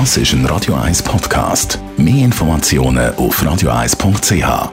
Das ist ein Radio 1 Podcast. Mehr Informationen auf radio1.ch.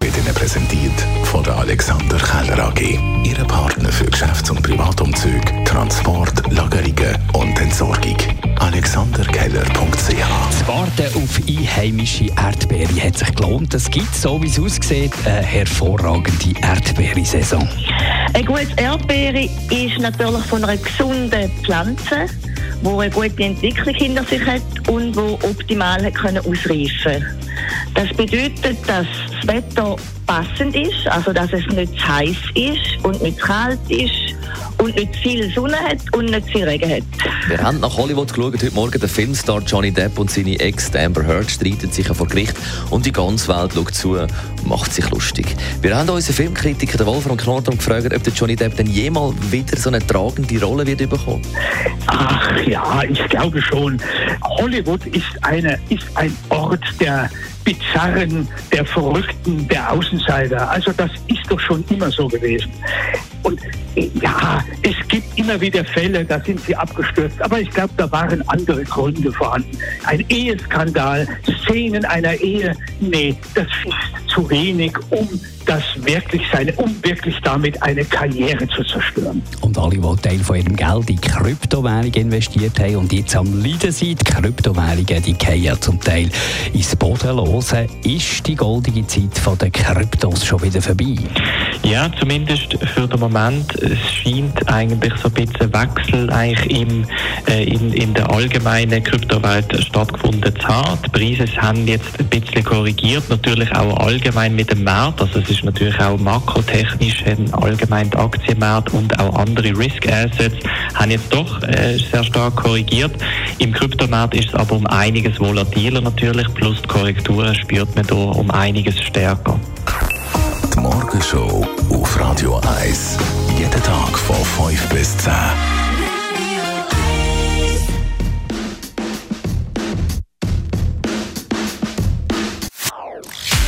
Wird Ihnen präsentiert von der Alexander Keller AG. Ihre Partner für Geschäfts- und Privatumzüge, Transport, Lagerungen und Entsorgung. AlexanderKeller.ch Das Warten auf einheimische Erdbeere hat sich gelohnt. Es gibt, so wie es aussieht, eine hervorragende Erdbeersaison. Eine gute Erdbeere ist natürlich von einer gesunden Pflanze, die eine gute Entwicklung hinter sich hat und die optimal hat können ausreifen. Das bedeutet, dass das Wetter passend ist, also dass es nicht zu heiß ist und nicht zu kalt ist und nicht viel Sonne hat und nicht viel Regen hat. Wir haben nach Hollywood geschaut. Heute Morgen der Filmstar Johnny Depp und seine Ex Amber Heard streiten sich vor Gericht und die ganze Welt schaut zu und macht sich lustig. Wir haben unseren Filmkritiker Wolfram Knorton gefragt, ob der Johnny Depp denn jemals wieder so eine tragende Rolle wird bekommen. Ach ja, ich glaube schon. Hollywood ist, eine, ist ein Ort der Bizarren, der Verrückten, der Außenseiter. Also das ist doch schon immer so gewesen. Und ja, es gibt immer wieder Fälle, da sind sie abgestürzt. Aber ich glaube, da waren andere Gründe vorhanden. Ein Eheskandal, Szenen einer Ehe, nee, das ist zu wenig, um das wirklich seine, um wirklich damit eine Karriere zu zerstören. Und alle, die Teil von ihrem Geld in Kryptowährungen investiert haben und jetzt am Leiden sind, die Kryptowährungen, die gehen ja zum Teil ins Bodenlose. Ist die goldige Zeit von den Kryptos schon wieder vorbei? Ja, zumindest für den Moment. Es scheint eigentlich so ein bisschen Wechsel eigentlich im, äh, in, in der allgemeinen Kryptowelt stattgefunden zu haben. Die Preise haben jetzt ein bisschen korrigiert, natürlich auch allgemein mit dem Markt. Also es ist natürlich auch makrotechnisch, allgemein die Aktienmarkt und auch andere Risk Assets haben jetzt doch äh, sehr stark korrigiert. Im Kryptomarkt ist es aber um einiges volatiler natürlich, plus die Korrekturen spürt man da um einiges stärker. Die Morgenshow auf Radio 1. Jeden Tag von 5 bis 10.